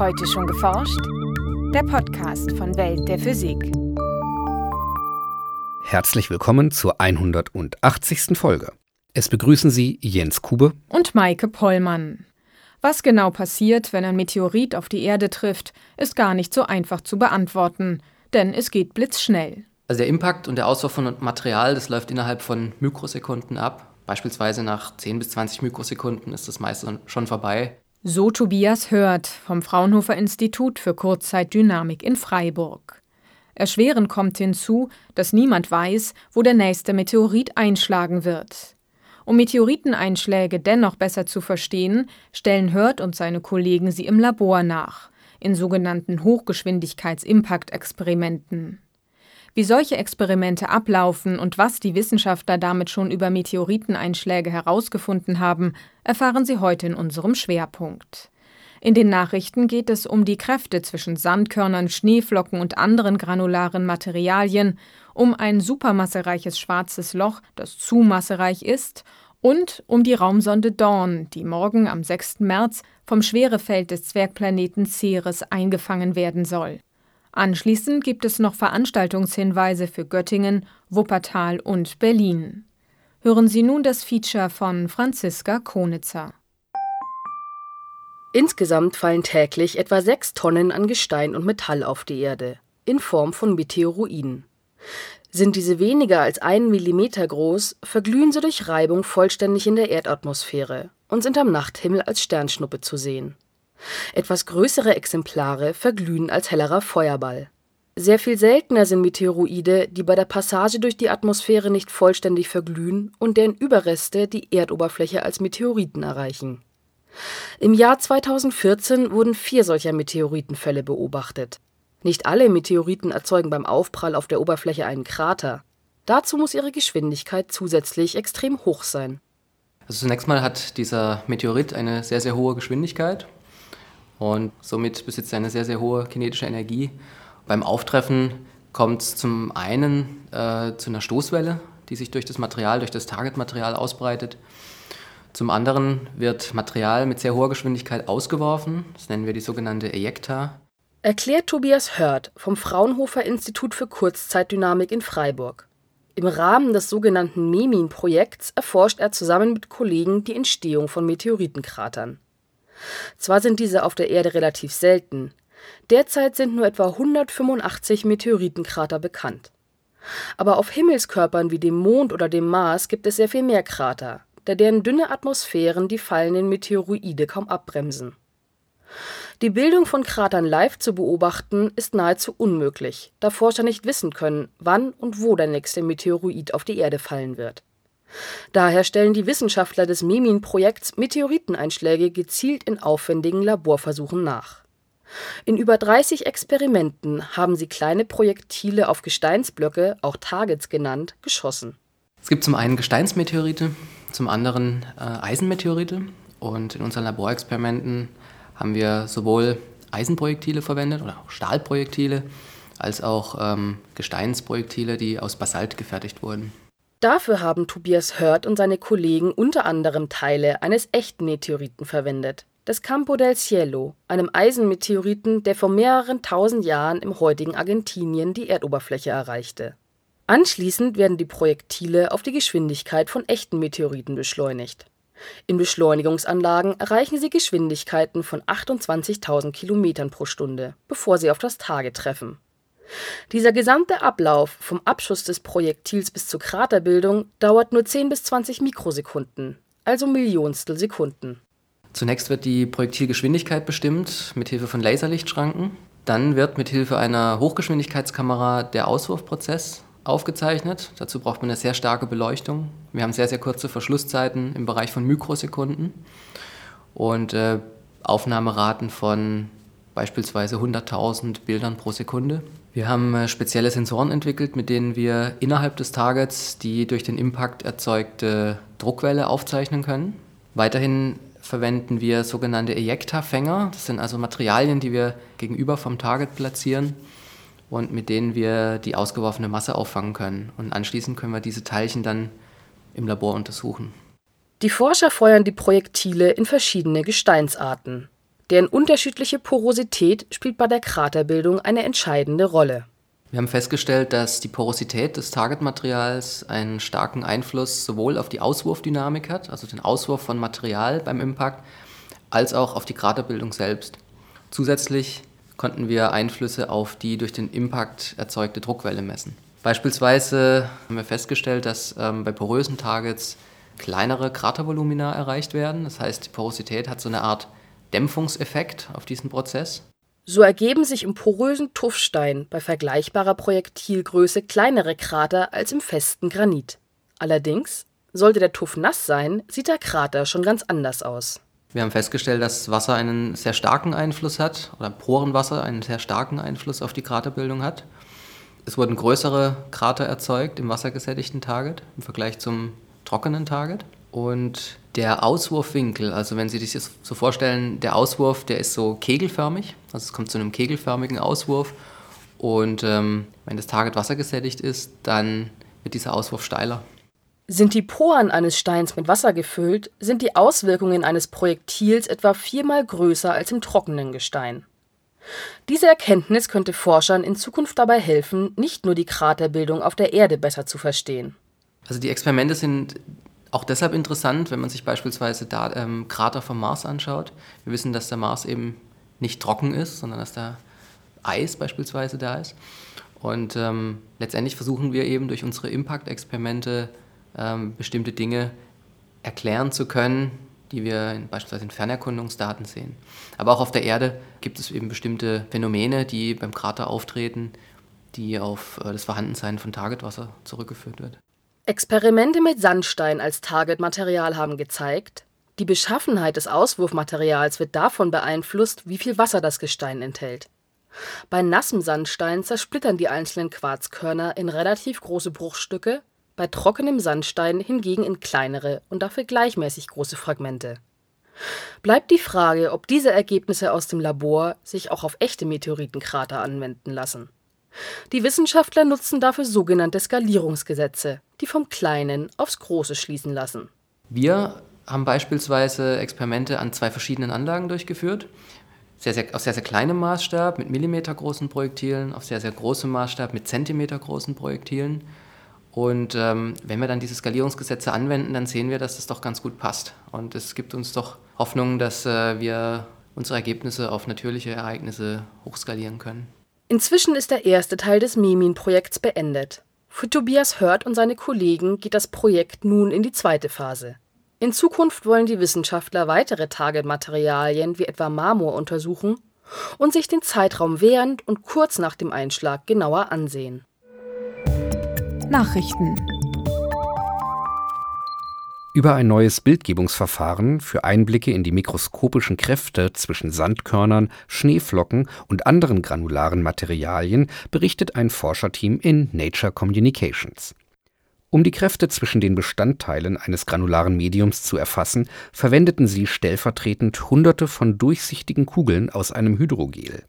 Heute schon geforscht? Der Podcast von Welt der Physik. Herzlich willkommen zur 180. Folge. Es begrüßen Sie Jens Kube und Maike Pollmann. Was genau passiert, wenn ein Meteorit auf die Erde trifft, ist gar nicht so einfach zu beantworten, denn es geht blitzschnell. Also der Impact und der Auswurf von Material, das läuft innerhalb von Mikrosekunden ab. Beispielsweise nach 10 bis 20 Mikrosekunden ist das meiste schon vorbei. So Tobias Hört vom Fraunhofer Institut für Kurzzeitdynamik in Freiburg. Erschwerend kommt hinzu, dass niemand weiß, wo der nächste Meteorit einschlagen wird. Um Meteoriteneinschläge dennoch besser zu verstehen, stellen Hört und seine Kollegen sie im Labor nach, in sogenannten Hochgeschwindigkeits-Impact-Experimenten. Wie solche Experimente ablaufen und was die Wissenschaftler damit schon über Meteoriteneinschläge herausgefunden haben, erfahren Sie heute in unserem Schwerpunkt. In den Nachrichten geht es um die Kräfte zwischen Sandkörnern, Schneeflocken und anderen granularen Materialien, um ein supermassereiches schwarzes Loch, das zu massereich ist, und um die Raumsonde Dawn, die morgen am 6. März vom Schwerefeld des Zwergplaneten Ceres eingefangen werden soll. Anschließend gibt es noch Veranstaltungshinweise für Göttingen, Wuppertal und Berlin. Hören Sie nun das Feature von Franziska Konitzer. Insgesamt fallen täglich etwa sechs Tonnen an Gestein und Metall auf die Erde, in Form von Meteoroiden. Sind diese weniger als einen Millimeter groß, verglühen sie durch Reibung vollständig in der Erdatmosphäre und sind am Nachthimmel als Sternschnuppe zu sehen. Etwas größere Exemplare verglühen als hellerer Feuerball. Sehr viel seltener sind Meteoroide, die bei der Passage durch die Atmosphäre nicht vollständig verglühen und deren Überreste die Erdoberfläche als Meteoriten erreichen. Im Jahr 2014 wurden vier solcher Meteoritenfälle beobachtet. Nicht alle Meteoriten erzeugen beim Aufprall auf der Oberfläche einen Krater. Dazu muss ihre Geschwindigkeit zusätzlich extrem hoch sein. Also zunächst mal hat dieser Meteorit eine sehr, sehr hohe Geschwindigkeit und somit besitzt er eine sehr, sehr hohe kinetische Energie. Beim Auftreffen kommt es zum einen äh, zu einer Stoßwelle, die sich durch das Material, durch das Targetmaterial ausbreitet. Zum anderen wird Material mit sehr hoher Geschwindigkeit ausgeworfen. Das nennen wir die sogenannte Ejekta. Erklärt Tobias Hört vom Fraunhofer Institut für Kurzzeitdynamik in Freiburg. Im Rahmen des sogenannten MEMIN-Projekts erforscht er zusammen mit Kollegen die Entstehung von Meteoritenkratern. Zwar sind diese auf der Erde relativ selten, derzeit sind nur etwa 185 Meteoritenkrater bekannt. Aber auf Himmelskörpern wie dem Mond oder dem Mars gibt es sehr viel mehr Krater, da deren dünne Atmosphären die fallenden Meteoroide kaum abbremsen. Die Bildung von Kratern live zu beobachten, ist nahezu unmöglich, da Forscher nicht wissen können, wann und wo der nächste Meteoroid auf die Erde fallen wird Daher stellen die Wissenschaftler des MEMIN-Projekts Meteoriteneinschläge gezielt in aufwendigen Laborversuchen nach. In über 30 Experimenten haben sie kleine Projektile auf Gesteinsblöcke, auch Targets genannt, geschossen. Es gibt zum einen Gesteinsmeteorite, zum anderen äh, Eisenmeteorite. Und in unseren Laborexperimenten haben wir sowohl Eisenprojektile verwendet oder auch Stahlprojektile, als auch ähm, Gesteinsprojektile, die aus Basalt gefertigt wurden. Dafür haben Tobias Hört und seine Kollegen unter anderem Teile eines echten Meteoriten verwendet, des Campo del Cielo, einem Eisenmeteoriten, der vor mehreren tausend Jahren im heutigen Argentinien die Erdoberfläche erreichte. Anschließend werden die Projektile auf die Geschwindigkeit von echten Meteoriten beschleunigt. In Beschleunigungsanlagen erreichen sie Geschwindigkeiten von 28.000 Kilometern pro Stunde, bevor sie auf das Tage treffen dieser gesamte Ablauf vom Abschuss des Projektils bis zur Kraterbildung dauert nur 10 bis 20 Mikrosekunden, also Millionstel Sekunden. Zunächst wird die Projektilgeschwindigkeit bestimmt mit Hilfe von Laserlichtschranken. Dann wird mit Hilfe einer Hochgeschwindigkeitskamera der Auswurfprozess aufgezeichnet. Dazu braucht man eine sehr starke Beleuchtung. Wir haben sehr, sehr kurze Verschlusszeiten im Bereich von Mikrosekunden und äh, Aufnahmeraten von beispielsweise 100.000 Bildern pro Sekunde. Wir haben äh, spezielle Sensoren entwickelt, mit denen wir innerhalb des Targets die durch den Impact erzeugte Druckwelle aufzeichnen können. Weiterhin verwenden wir sogenannte Ejekta-Fänger. Das sind also Materialien, die wir gegenüber vom Target platzieren und mit denen wir die ausgeworfene Masse auffangen können. Und anschließend können wir diese Teilchen dann im Labor untersuchen. Die Forscher feuern die Projektile in verschiedene Gesteinsarten. Deren unterschiedliche Porosität spielt bei der Kraterbildung eine entscheidende Rolle. Wir haben festgestellt, dass die Porosität des Targetmaterials einen starken Einfluss sowohl auf die Auswurfdynamik hat, also den Auswurf von Material beim Impact, als auch auf die Kraterbildung selbst. Zusätzlich konnten wir Einflüsse auf die durch den Impact erzeugte Druckwelle messen. Beispielsweise haben wir festgestellt, dass ähm, bei porösen Targets kleinere Kratervolumina erreicht werden. Das heißt, die Porosität hat so eine Art Dämpfungseffekt auf diesen Prozess. So ergeben sich im porösen Tuffstein bei vergleichbarer Projektilgröße kleinere Krater als im festen Granit. Allerdings, sollte der Tuff nass sein, sieht der Krater schon ganz anders aus. Wir haben festgestellt, dass Wasser einen sehr starken Einfluss hat, oder Porenwasser einen sehr starken Einfluss auf die Kraterbildung hat. Es wurden größere Krater erzeugt im wassergesättigten Target im Vergleich zum trockenen Target. Und der Auswurfwinkel, also wenn Sie sich das so vorstellen, der Auswurf, der ist so kegelförmig, also es kommt zu einem kegelförmigen Auswurf. Und ähm, wenn das Target wassergesättigt ist, dann wird dieser Auswurf steiler. Sind die Poren eines Steins mit Wasser gefüllt, sind die Auswirkungen eines Projektils etwa viermal größer als im trockenen Gestein. Diese Erkenntnis könnte Forschern in Zukunft dabei helfen, nicht nur die Kraterbildung auf der Erde besser zu verstehen. Also die Experimente sind auch deshalb interessant, wenn man sich beispielsweise da, ähm, Krater vom Mars anschaut. Wir wissen, dass der Mars eben nicht trocken ist, sondern dass da Eis beispielsweise da ist. Und ähm, letztendlich versuchen wir eben durch unsere Impact-Experimente ähm, bestimmte Dinge erklären zu können, die wir in, beispielsweise in Fernerkundungsdaten sehen. Aber auch auf der Erde gibt es eben bestimmte Phänomene, die beim Krater auftreten, die auf äh, das Vorhandensein von Targetwasser zurückgeführt wird. Experimente mit Sandstein als Targetmaterial haben gezeigt, die Beschaffenheit des Auswurfmaterials wird davon beeinflusst, wie viel Wasser das Gestein enthält. Bei nassem Sandstein zersplittern die einzelnen Quarzkörner in relativ große Bruchstücke, bei trockenem Sandstein hingegen in kleinere und dafür gleichmäßig große Fragmente. Bleibt die Frage, ob diese Ergebnisse aus dem Labor sich auch auf echte Meteoritenkrater anwenden lassen. Die Wissenschaftler nutzen dafür sogenannte Skalierungsgesetze, die vom Kleinen aufs Große schließen lassen. Wir haben beispielsweise Experimente an zwei verschiedenen Anlagen durchgeführt. Sehr, sehr, auf sehr, sehr kleinem Maßstab mit millimetergroßen Projektilen, auf sehr, sehr großem Maßstab mit zentimetergroßen Projektilen. Und ähm, wenn wir dann diese Skalierungsgesetze anwenden, dann sehen wir, dass das doch ganz gut passt. Und es gibt uns doch Hoffnung, dass äh, wir unsere Ergebnisse auf natürliche Ereignisse hochskalieren können. Inzwischen ist der erste Teil des Memin-Projekts beendet. Für Tobias Hört und seine Kollegen geht das Projekt nun in die zweite Phase. In Zukunft wollen die Wissenschaftler weitere Targetmaterialien wie etwa Marmor untersuchen und sich den Zeitraum während und kurz nach dem Einschlag genauer ansehen. Nachrichten über ein neues Bildgebungsverfahren für Einblicke in die mikroskopischen Kräfte zwischen Sandkörnern, Schneeflocken und anderen granularen Materialien berichtet ein Forscherteam in Nature Communications. Um die Kräfte zwischen den Bestandteilen eines granularen Mediums zu erfassen, verwendeten sie stellvertretend Hunderte von durchsichtigen Kugeln aus einem Hydrogel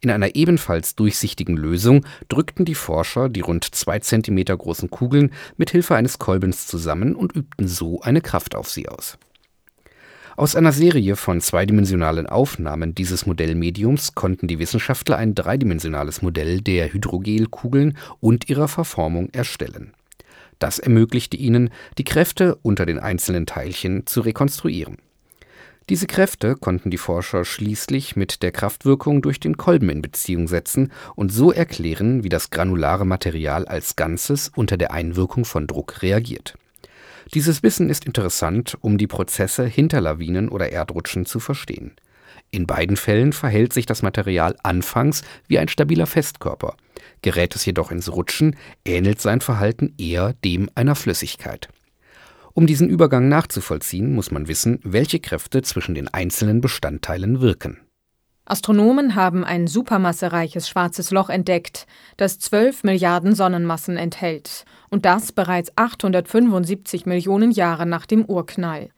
in einer ebenfalls durchsichtigen Lösung drückten die Forscher die rund zwei Zentimeter großen Kugeln mit Hilfe eines Kolbens zusammen und übten so eine Kraft auf sie aus. Aus einer Serie von zweidimensionalen Aufnahmen dieses Modellmediums konnten die Wissenschaftler ein dreidimensionales Modell der Hydrogelkugeln und ihrer Verformung erstellen. Das ermöglichte ihnen, die Kräfte unter den einzelnen Teilchen zu rekonstruieren diese Kräfte konnten die Forscher schließlich mit der Kraftwirkung durch den Kolben in Beziehung setzen und so erklären, wie das granulare Material als Ganzes unter der Einwirkung von Druck reagiert. Dieses Wissen ist interessant, um die Prozesse hinter Lawinen oder Erdrutschen zu verstehen. In beiden Fällen verhält sich das Material anfangs wie ein stabiler Festkörper. Gerät es jedoch ins Rutschen, ähnelt sein Verhalten eher dem einer Flüssigkeit um diesen Übergang nachzuvollziehen, muss man wissen, welche Kräfte zwischen den einzelnen Bestandteilen wirken. Astronomen haben ein supermassereiches schwarzes Loch entdeckt, das 12 Milliarden Sonnenmassen enthält, und das bereits 875 Millionen Jahre nach dem Urknall.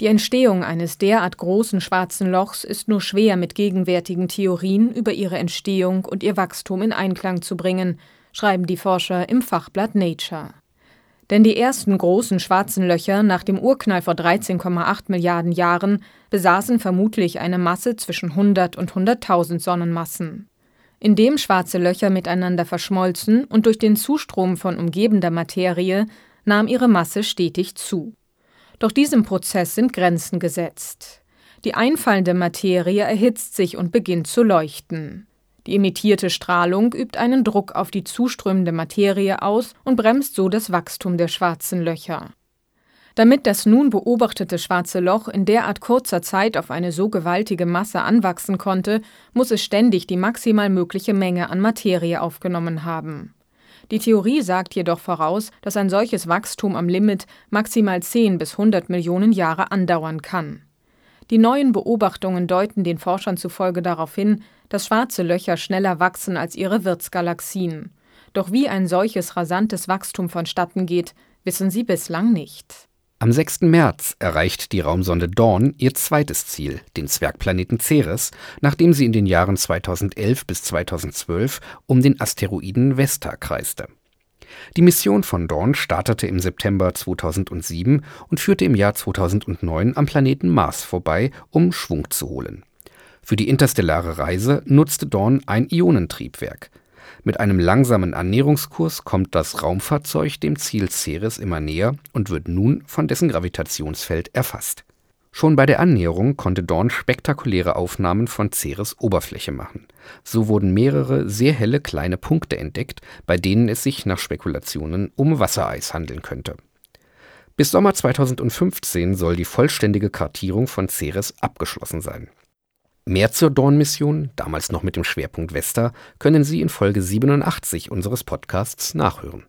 Die Entstehung eines derart großen schwarzen Lochs ist nur schwer mit gegenwärtigen Theorien über ihre Entstehung und ihr Wachstum in Einklang zu bringen, schreiben die Forscher im Fachblatt Nature. Denn die ersten großen schwarzen Löcher nach dem Urknall vor 13,8 Milliarden Jahren besaßen vermutlich eine Masse zwischen 100 und 100.000 Sonnenmassen. Indem schwarze Löcher miteinander verschmolzen und durch den Zustrom von umgebender Materie nahm ihre Masse stetig zu. Doch diesem Prozess sind Grenzen gesetzt. Die einfallende Materie erhitzt sich und beginnt zu leuchten. Die emittierte Strahlung übt einen Druck auf die zuströmende Materie aus und bremst so das Wachstum der schwarzen Löcher. Damit das nun beobachtete schwarze Loch in derart kurzer Zeit auf eine so gewaltige Masse anwachsen konnte, muss es ständig die maximal mögliche Menge an Materie aufgenommen haben. Die Theorie sagt jedoch voraus, dass ein solches Wachstum am Limit maximal 10 bis 100 Millionen Jahre andauern kann. Die neuen Beobachtungen deuten den Forschern zufolge darauf hin, dass schwarze Löcher schneller wachsen als ihre Wirtsgalaxien. Doch wie ein solches rasantes Wachstum vonstatten geht, wissen sie bislang nicht. Am 6. März erreicht die Raumsonde Dawn ihr zweites Ziel, den Zwergplaneten Ceres, nachdem sie in den Jahren 2011 bis 2012 um den Asteroiden Vesta kreiste. Die Mission von Dawn startete im September 2007 und führte im Jahr 2009 am Planeten Mars vorbei, um Schwung zu holen. Für die interstellare Reise nutzte Dawn ein Ionentriebwerk. Mit einem langsamen Annäherungskurs kommt das Raumfahrzeug dem Ziel Ceres immer näher und wird nun von dessen Gravitationsfeld erfasst. Schon bei der Annäherung konnte Dawn spektakuläre Aufnahmen von Ceres Oberfläche machen. So wurden mehrere sehr helle kleine Punkte entdeckt, bei denen es sich nach Spekulationen um Wassereis handeln könnte. Bis Sommer 2015 soll die vollständige Kartierung von Ceres abgeschlossen sein Mehr zur Dawn-Mission, damals noch mit dem Schwerpunkt Vesta, können Sie in Folge 87 unseres Podcasts nachhören.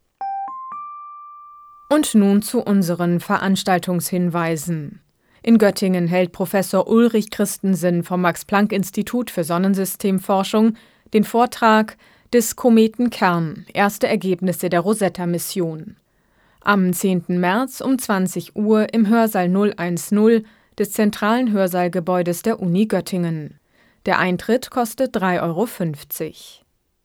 Und nun zu unseren Veranstaltungshinweisen. In Göttingen hält Professor Ulrich Christensen vom Max-Planck-Institut für Sonnensystemforschung den Vortrag des Kometen Kern, erste Ergebnisse der Rosetta-Mission. Am 10. März um 20 Uhr im Hörsaal 010 des zentralen Hörsaalgebäudes der Uni Göttingen. Der Eintritt kostet 3,50 Euro.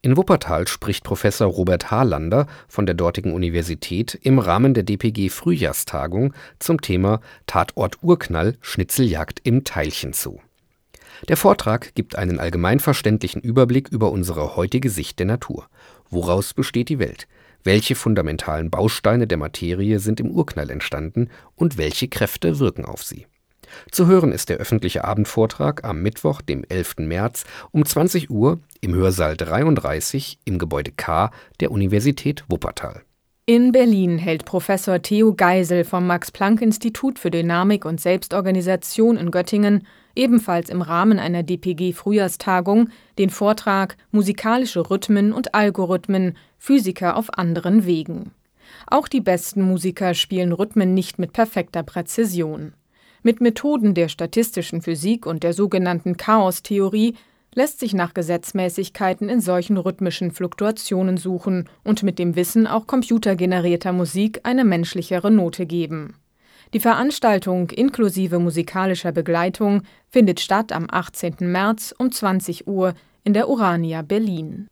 In Wuppertal spricht Professor Robert Harlander von der dortigen Universität im Rahmen der DPG Frühjahrstagung zum Thema Tatort Urknall Schnitzeljagd im Teilchenzoo. Der Vortrag gibt einen allgemeinverständlichen Überblick über unsere heutige Sicht der Natur. Woraus besteht die Welt? Welche fundamentalen Bausteine der Materie sind im Urknall entstanden und welche Kräfte wirken auf sie? Zu hören ist der öffentliche Abendvortrag am Mittwoch, dem 11. März um 20 Uhr im Hörsaal 33 im Gebäude K der Universität Wuppertal. In Berlin hält Professor Theo Geisel vom Max-Planck-Institut für Dynamik und Selbstorganisation in Göttingen ebenfalls im Rahmen einer DPG-Frühjahrstagung den Vortrag Musikalische Rhythmen und Algorithmen Physiker auf anderen Wegen. Auch die besten Musiker spielen Rhythmen nicht mit perfekter Präzision. Mit Methoden der statistischen Physik und der sogenannten Chaostheorie lässt sich nach Gesetzmäßigkeiten in solchen rhythmischen Fluktuationen suchen und mit dem Wissen auch computergenerierter Musik eine menschlichere Note geben. Die Veranstaltung inklusive musikalischer Begleitung findet statt am 18. März um 20 Uhr in der Urania Berlin.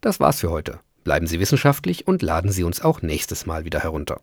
Das war's für heute. Bleiben Sie wissenschaftlich und laden Sie uns auch nächstes Mal wieder herunter.